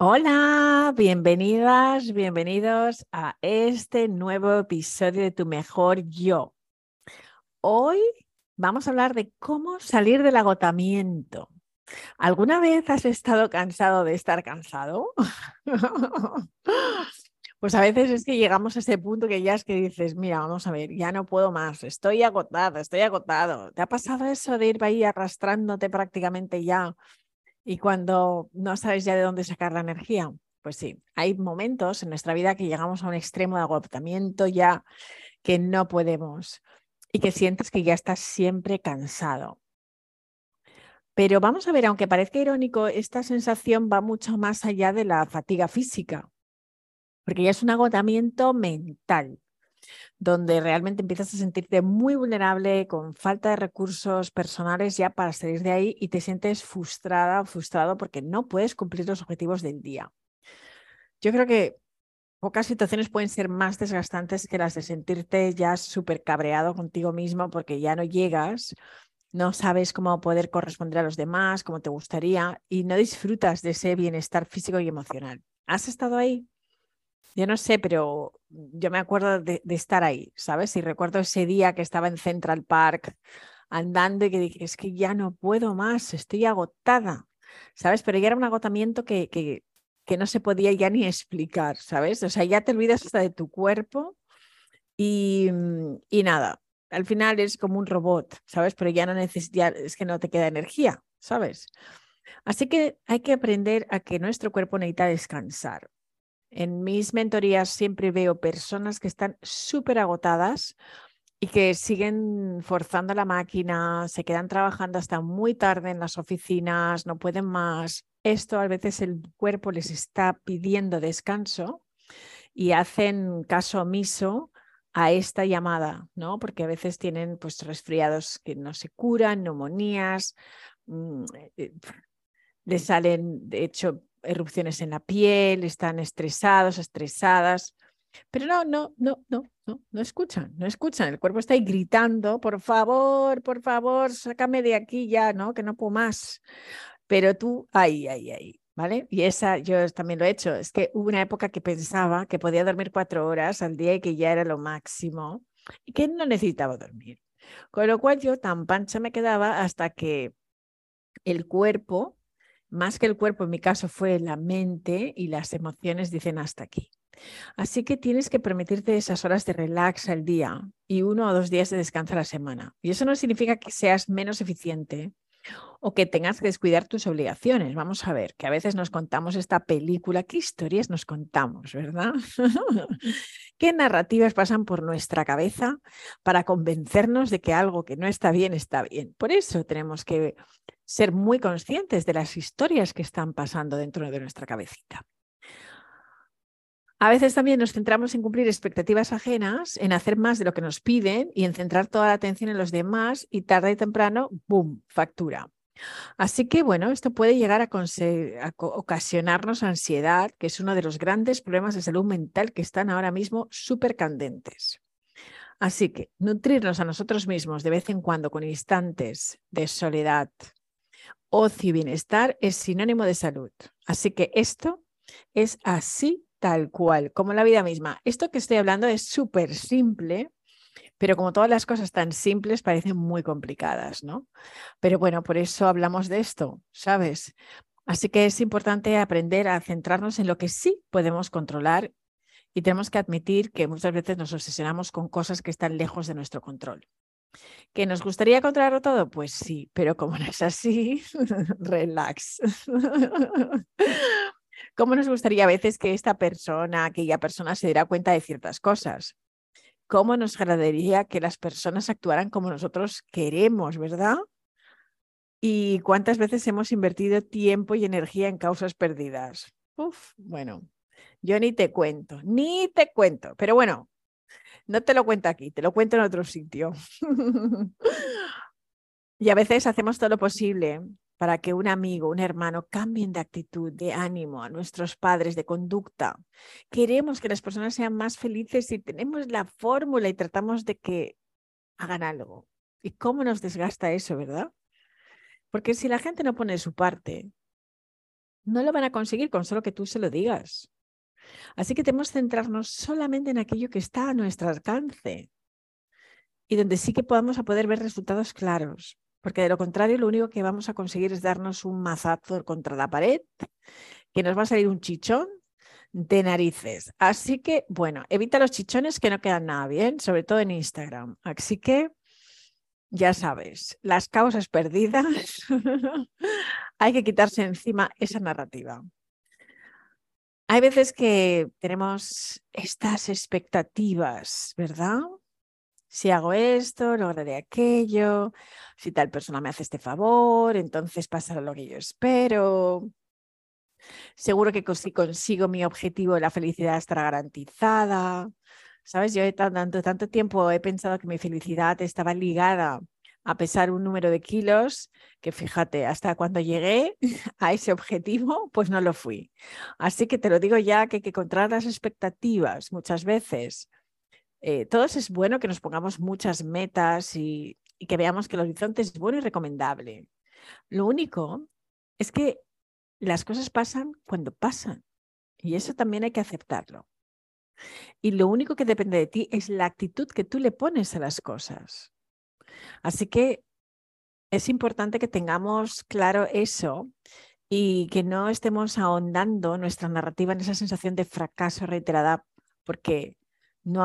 Hola, bienvenidas, bienvenidos a este nuevo episodio de Tu Mejor Yo. Hoy vamos a hablar de cómo salir del agotamiento. ¿Alguna vez has estado cansado de estar cansado? Pues a veces es que llegamos a ese punto que ya es que dices, mira, vamos a ver, ya no puedo más, estoy agotado, estoy agotado. ¿Te ha pasado eso de ir ahí arrastrándote prácticamente ya y cuando no sabes ya de dónde sacar la energía, pues sí, hay momentos en nuestra vida que llegamos a un extremo de agotamiento ya que no podemos y que sientes que ya estás siempre cansado. Pero vamos a ver, aunque parezca irónico, esta sensación va mucho más allá de la fatiga física, porque ya es un agotamiento mental donde realmente empiezas a sentirte muy vulnerable, con falta de recursos personales ya para salir de ahí y te sientes frustrada o frustrado porque no puedes cumplir los objetivos del día. Yo creo que pocas situaciones pueden ser más desgastantes que las de sentirte ya súper cabreado contigo mismo porque ya no llegas, no sabes cómo poder corresponder a los demás, como te gustaría y no disfrutas de ese bienestar físico y emocional. ¿Has estado ahí? Yo no sé, pero yo me acuerdo de, estar ahí, ¿sabes? Y recuerdo ese día que estaba en Central Park andando y que dije, es que ya no puedo más, estoy agotada, ¿sabes? Pero ya era un agotamiento que, que, que no se podía ya ni explicar, ¿sabes? O sea, ya te olvidas hasta de tu cuerpo y, y nada, al final es como un robot, ¿sabes? Pero ya no necesitas, es que no te queda energía, ¿sabes? Así que hay que aprender a que nuestro cuerpo necesita descansar. En mis mentorías siempre veo personas que están súper agotadas y que siguen forzando la máquina, se quedan trabajando hasta muy tarde en las oficinas, no pueden más. Esto a veces el cuerpo les está pidiendo descanso y hacen caso omiso a esta llamada, ¿no? Porque a veces tienen pues resfriados que no se curan, neumonías, mm, eh, eh, les salen, de hecho, erupciones en la piel, están estresados, estresadas. Pero no, no, no, no, no, no escuchan, no escuchan. El cuerpo está ahí gritando, por favor, por favor, sácame de aquí ya, ¿no? Que no puedo más. Pero tú, ahí, ahí, ahí, ¿vale? Y esa yo también lo he hecho. Es que hubo una época que pensaba que podía dormir cuatro horas al día y que ya era lo máximo y que no necesitaba dormir. Con lo cual yo tan pancha me quedaba hasta que el cuerpo más que el cuerpo, en mi caso fue la mente y las emociones dicen hasta aquí. Así que tienes que permitirte esas horas de relax al día y uno o dos días de descanso a la semana. Y eso no significa que seas menos eficiente o que tengas que descuidar tus obligaciones. Vamos a ver, que a veces nos contamos esta película, qué historias nos contamos, ¿verdad? ¿Qué narrativas pasan por nuestra cabeza para convencernos de que algo que no está bien está bien? Por eso tenemos que ser muy conscientes de las historias que están pasando dentro de nuestra cabecita. A veces también nos centramos en cumplir expectativas ajenas, en hacer más de lo que nos piden y en centrar toda la atención en los demás y tarde y temprano, ¡boom!, factura. Así que bueno, esto puede llegar a, ocasionarnos ansiedad, que es uno de los grandes problemas de salud mental que están ahora mismo súper candentes. Así que nutrirnos a nosotros mismos de vez en cuando con instantes de soledad, ocio y bienestar es sinónimo de salud. Así que esto es así tal cual, como la vida misma. Esto que estoy hablando es súper simple, pero como todas las cosas tan simples parecen muy complicadas, ¿no? Pero bueno, por eso hablamos de esto, ¿sabes? Así que es importante aprender a centrarnos en lo que sí podemos controlar y tenemos que admitir que muchas veces nos obsesionamos con cosas que están lejos de nuestro control. ¿Que nos gustaría controlarlo todo? Pues sí, pero como no es así, relax. ¿Cómo nos gustaría a veces que esta persona, aquella persona se diera cuenta de ciertas cosas? ¿Cómo nos agradaría que las personas actuaran como nosotros queremos, verdad? ¿Y cuántas veces hemos invertido tiempo y energía en causas perdidas? Uf, bueno, yo ni te cuento, ni te cuento. Pero bueno, no te lo cuento aquí, te lo cuento en otro sitio. y a veces hacemos todo lo posible para que un amigo, un hermano cambien de actitud, de ánimo, a nuestros padres, de conducta. Queremos que las personas sean más felices y tenemos la fórmula y tratamos de que hagan algo. ¿Y cómo nos desgasta eso, verdad? Porque si la gente no pone su parte, No lo van a conseguir con solo que tú se lo digas. Así que tenemos que centrarnos solamente en aquello que está a nuestro alcance y donde sí que podamos a poder ver resultados claros, porque de lo contrario lo único que vamos a conseguir es darnos un mazazo contra la pared, que nos va a salir un chichón de narices. Así que, bueno, evita los chichones que no quedan nada bien, sobre todo en Instagram. Así que, ya sabes, las causas perdidas, hay que quitarse encima esa narrativa. Hay veces que tenemos estas expectativas, ¿verdad? Si hago esto, lograré aquello, si tal persona me hace este favor, entonces pasará lo que yo espero. Seguro que si consigo mi objetivo, la felicidad estará garantizada. ¿Sabes? Yo tanto, tanto tiempo he pensado que mi felicidad estaba ligada a pesar un número de kilos, que fíjate, hasta cuando llegué a ese objetivo, pues no lo fui. Así que te lo digo ya que hay que encontrar las expectativas muchas veces. Eh, todos es bueno que nos pongamos muchas metas y, y que veamos que el horizonte es bueno y recomendable. Lo único es que las cosas pasan cuando pasan y eso también hay que aceptarlo. Y lo único que depende de ti es la actitud que tú le pones a las cosas. Así que es importante que tengamos claro eso y que no estemos ahondando nuestra narrativa en esa sensación de fracaso reiterada porque no,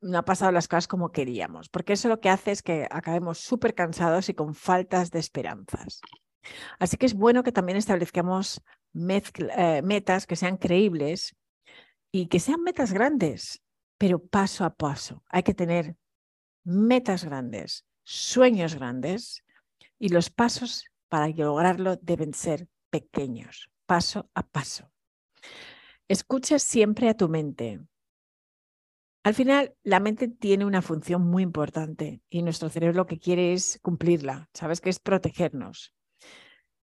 no ha pasado las cosas como queríamos, porque eso lo que hace es que acabemos súper cansados y con faltas de esperanzas. Así que es bueno que también establezcamos eh, metas que sean creíbles y que sean metas grandes, pero paso a paso. Hay que tener metas grandes, sueños grandes y los pasos para lograrlo deben ser pequeños, paso a paso. Escucha siempre a tu mente. Al final, la mente tiene una función muy importante y nuestro cerebro lo que quiere es cumplirla, ¿sabes? Que es protegernos.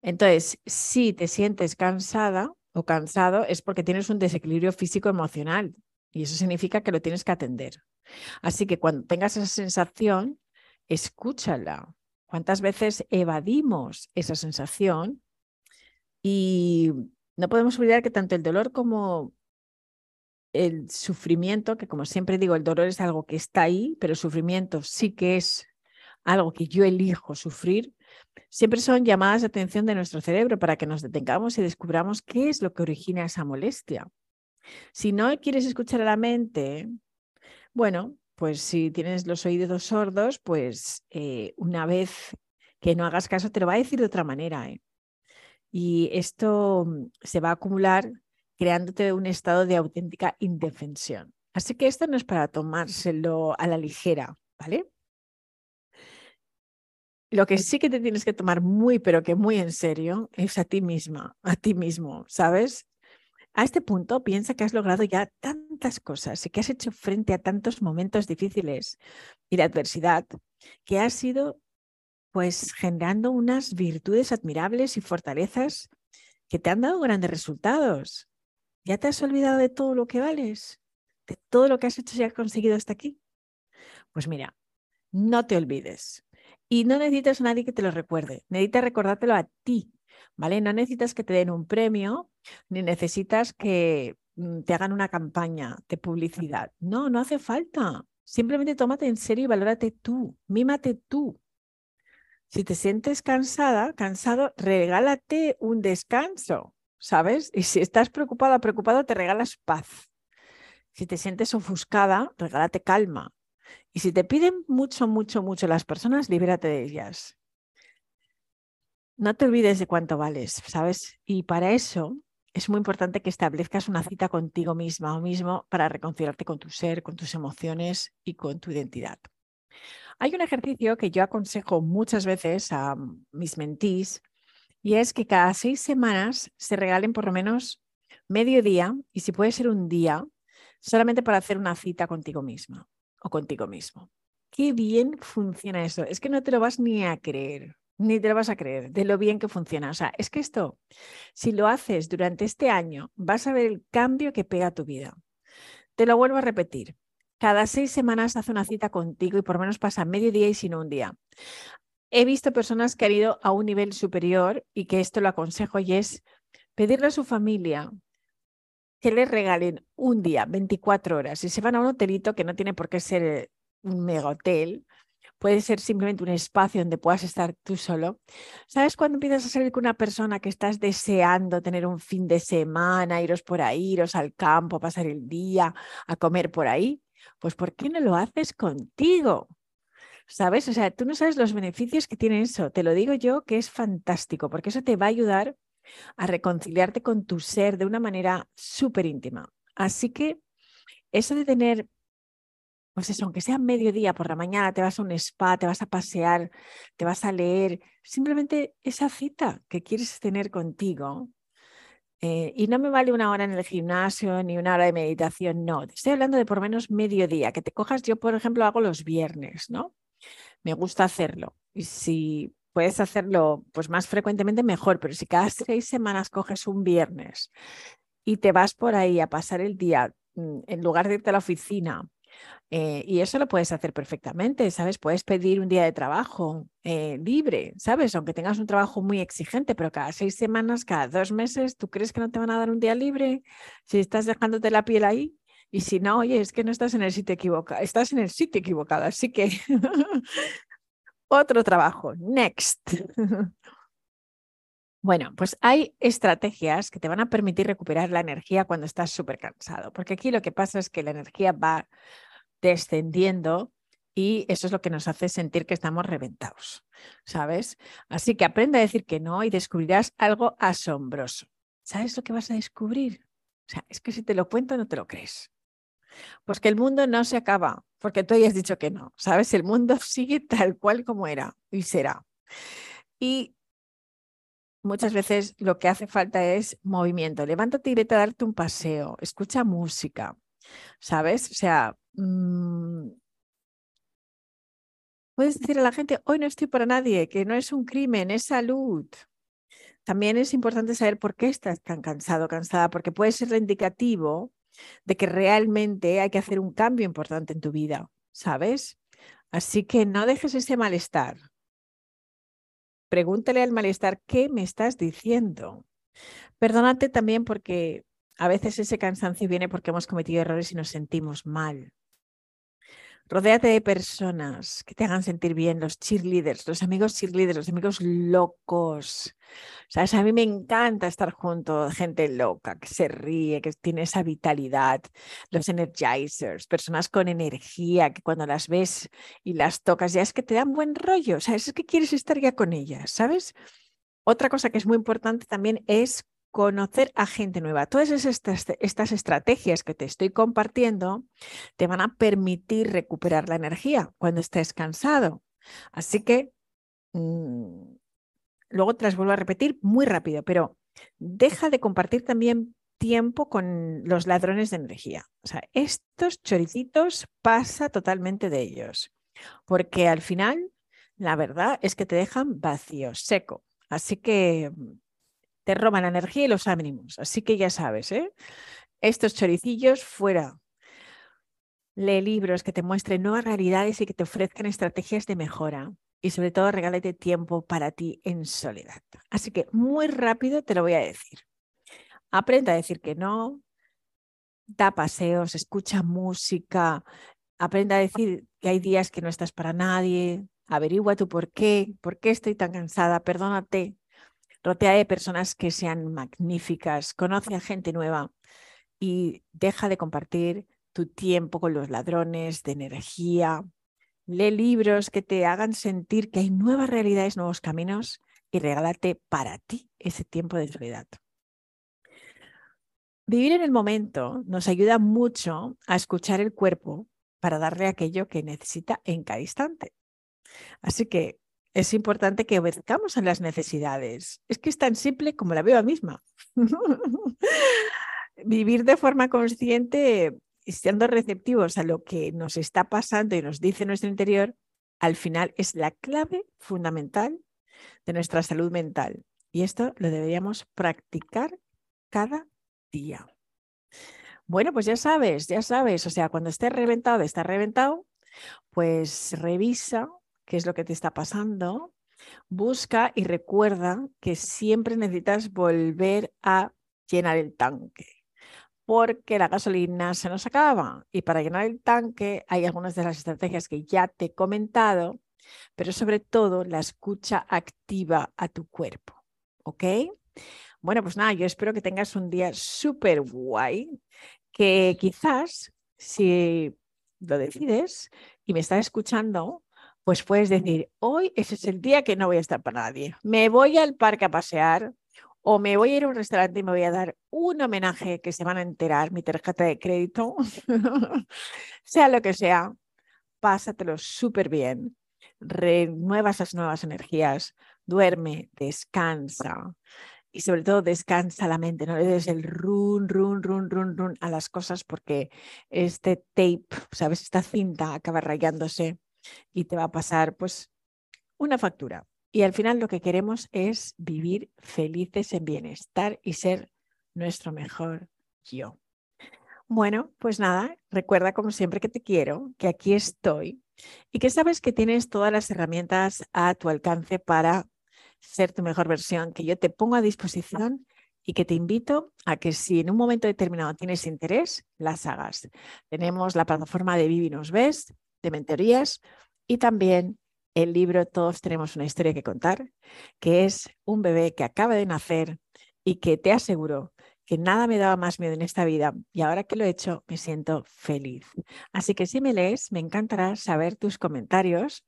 Entonces, si te sientes cansada o cansado es porque tienes un desequilibrio físico emocional y eso significa que lo tienes que atender. Así que cuando tengas esa sensación, escúchala. ¿Cuántas veces evadimos esa sensación? Y no podemos olvidar que tanto el dolor como el sufrimiento, que como siempre digo, el dolor es algo que está ahí, pero el sufrimiento sí que es algo que yo elijo sufrir, siempre son llamadas de atención de nuestro cerebro para que nos detengamos y descubramos qué es lo que origina esa molestia. Si no quieres escuchar a la mente, bueno, pues si tienes los oídos sordos, pues eh, una vez que no hagas caso te lo va a decir de otra manera. ¿eh? Y esto mm, se va a acumular creándote un estado de auténtica indefensión. Así que esto no es para tomárselo a la ligera, ¿vale? Lo que sí que te tienes que tomar muy, pero que muy en serio, es a ti misma, a ti mismo, ¿sabes? A este punto piensa que has logrado ya tantas cosas y que has hecho frente a tantos momentos difíciles y de adversidad, que has ido pues generando unas virtudes admirables y fortalezas que te han dado grandes resultados. ¿Ya te has olvidado de todo lo que vales? ¿De todo lo que has hecho y has conseguido hasta aquí? Pues mira, no te olvides. Y no necesitas a nadie que te lo recuerde, necesitas recordártelo a ti, ¿vale? No necesitas que te den un premio, ni necesitas que mm, te hagan una campaña de publicidad. No, no hace falta. Simplemente tómate en serio y valórate tú, mímate tú. Si te sientes cansada, cansado, regálate un descanso, ¿sabes? Y si estás preocupada, preocupado, te regalas paz. Si te sientes ofuscada, regálate calma. Y si te piden mucho, mucho, mucho las personas, libérate de ellas. No te olvides de cuánto vales, ¿sabes? Y para eso es muy importante que establezcas una cita contigo misma o mismo para reconciliarte con tu ser, con tus emociones y con tu identidad. Hay un ejercicio que yo aconsejo muchas veces a mis mentís y es que cada seis semanas se regalen por lo menos medio día y si puede ser un día solamente para hacer una cita contigo misma o contigo mismo. Qué bien funciona eso. Es que no te lo vas ni a creer, ni te lo vas a creer de lo bien que funciona. O sea, es que esto, si lo haces durante este año, vas a ver el cambio que pega a tu vida. Te lo vuelvo a repetir. Cada seis semanas hace una cita contigo y por lo menos pasa medio día y si no un día. He visto personas que han ido a un nivel superior y que esto lo aconsejo y es pedirle a su familia que le regalen un día, 24 horas, y se van a un hotelito que no tiene por qué ser eh, un mega hotel, puede ser simplemente un espacio donde puedas estar tú solo. ¿Sabes cuando empiezas a salir con una persona que estás deseando tener un fin de semana, iros por ahí, iros al campo, pasar el día, a comer por ahí? Pues ¿por qué no lo haces contigo? ¿Sabes? O sea, tú no sabes los beneficios que tiene eso. Te lo digo yo que es fantástico, porque eso te va a ayudar a reconciliarte con tu ser de una manera súper íntima. Así que eso de tener, pues eso, aunque sea mediodía por la mañana, te vas a un spa, te vas a pasear, te vas a leer, simplemente esa cita que quieres tener contigo. Eh, y no me vale una hora en el gimnasio ni una hora de meditación, no. estoy hablando de por menos mediodía, que te cojas. Yo, por ejemplo, hago los viernes, ¿no? Me gusta hacerlo. Y si puedes hacerlo pues más frecuentemente mejor, pero si cada seis semanas coges un viernes y te vas por ahí a pasar el día mm, en lugar de irte a la oficina, eh, y eso lo puedes hacer perfectamente, ¿sabes? Puedes pedir un día de trabajo eh, libre, ¿sabes? Aunque tengas un trabajo muy exigente, pero cada seis semanas, cada dos meses, ¿tú crees que no te van a dar un día libre? Si estás dejándote la piel ahí. Y si no, oye, es que no estás en el sitio equivocado, estás en el sitio equivocado. Así que Otro trabajo. Next. Bueno, pues hay estrategias que te van a permitir recuperar la energía cuando estás súper cansado, porque aquí lo que pasa es que la energía va descendiendo y eso es lo que nos hace sentir que estamos reventados, ¿sabes? Así que aprende a decir que no y descubrirás algo asombroso. ¿Sabes lo que vas a descubrir? O sea, es que si te lo cuento no te lo crees. Pues que el mundo no se acaba, porque tú hayas dicho que no, ¿sabes? El mundo sigue tal cual como era y será. Y muchas veces lo que hace falta es movimiento. Levántate y vete a darte un paseo, escucha música, ¿sabes? O sea, mm, puedes decir a la gente, hoy no estoy para nadie, que no es un crimen, es salud. También es importante saber por qué estás tan cansado, cansada, porque puede ser indicativo de que realmente hay que hacer un cambio importante en tu vida, ¿sabes? Así que no dejes ese malestar. Pregúntale al malestar, ¿qué me estás diciendo? Perdónate también porque a veces ese cansancio viene porque hemos cometido errores y nos sentimos mal. Rodéate de personas que te hagan sentir bien, los cheerleaders, los amigos cheerleaders, los amigos locos. ¿Sabes? A mí me encanta estar junto a gente loca, que se ríe, que tiene esa vitalidad, los energizers, personas con energía, que cuando las ves y las tocas ya es que te dan buen rollo, ¿sabes? Es que quieres estar ya con ellas, ¿sabes? Otra cosa que es muy importante también es conocer a gente nueva. Todas estas, estas, estrategias que te estoy compartiendo te van a permitir recuperar la energía cuando estés cansado. Así que mm, luego te las vuelvo a repetir muy rápido, pero deja de compartir también tiempo con los ladrones de energía. O sea, estos choricitos pasa totalmente de ellos, porque al final la verdad es que te dejan vacío, seco. Así que te roban la energía y los ánimos. Así que ya sabes, ¿eh? estos choricillos fuera. Lee libros que te muestren nuevas realidades y que te ofrezcan estrategias de mejora. Y sobre todo, regálate tiempo para ti en soledad. Así que muy rápido te lo voy a decir. Aprenda a decir que no, da paseos, escucha música, aprenda a decir que hay días que no estás para nadie, averigua tu por qué, por qué estoy tan cansada, perdónate, Rotea de personas que sean magníficas, conoce a gente nueva y deja de compartir tu tiempo con los ladrones de energía. Lee libros que te hagan sentir que hay nuevas realidades, nuevos caminos y regálate para ti ese tiempo de soledad. Vivir en el momento nos ayuda mucho a escuchar el cuerpo para darle aquello que necesita en cada instante. Así que es importante que obedezcamos a las necesidades. Es que es tan simple como la veo misma. Vivir de forma consciente y siendo receptivos a lo que nos está pasando y nos dice nuestro interior, al final es la clave fundamental de nuestra salud mental. Y esto lo deberíamos practicar cada día. Bueno, pues ya sabes, ya sabes, o sea, cuando estés reventado, está reventado, pues revisa qué es lo que te está pasando Busca y recuerda que siempre necesitas volver a llenar el tanque porque la gasolina se nos acaba y para llenar el tanque hay algunas de las estrategias que ya te he comentado, pero sobre todo la escucha activa a tu cuerpo. ¿Ok? Bueno, pues nada, yo espero que tengas un día súper guay, que quizás si lo decides y me estás escuchando, pues puedes decir, hoy ese es el día que no voy a estar para nadie. Me voy al parque a pasear o me voy a ir a un restaurante y me voy a dar un homenaje que se van a enterar mi tarjeta de crédito, sea lo que sea, pásatelo súper bien, renueva esas nuevas energías, duerme, descansa y sobre todo descansa la mente, no le des el run, run, run, run, run a las cosas porque este tape, sabes, esta cinta acaba rayándose y te va a pasar pues una factura. Y al final lo que queremos es vivir felices en bienestar y ser nuestro mejor yo. Bueno, pues nada, recuerda como siempre que te quiero, que aquí estoy y que sabes que tienes todas las herramientas a tu alcance para ser tu mejor versión, que yo te pongo a disposición y que te invito a que si en un momento determinado tienes interés, las hagas. Tenemos la plataforma de Vivinos Best, de mentorías y también el libro Todos tenemos una historia que contar, que es un bebé que acaba de nacer y que te aseguro que nada me daba más miedo en esta vida y ahora que lo he hecho me siento feliz. Así que si me lees, me encantará saber tus comentarios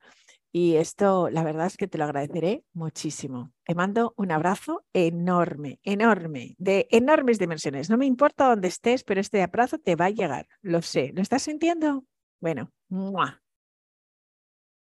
y esto la verdad es que te lo agradeceré muchísimo. Te mando un abrazo enorme, enorme, de enormes dimensiones. No me importa dónde estés, pero este abrazo te va a llegar, lo sé. ¿Lo estás sintiendo? Bueno, ¡mua!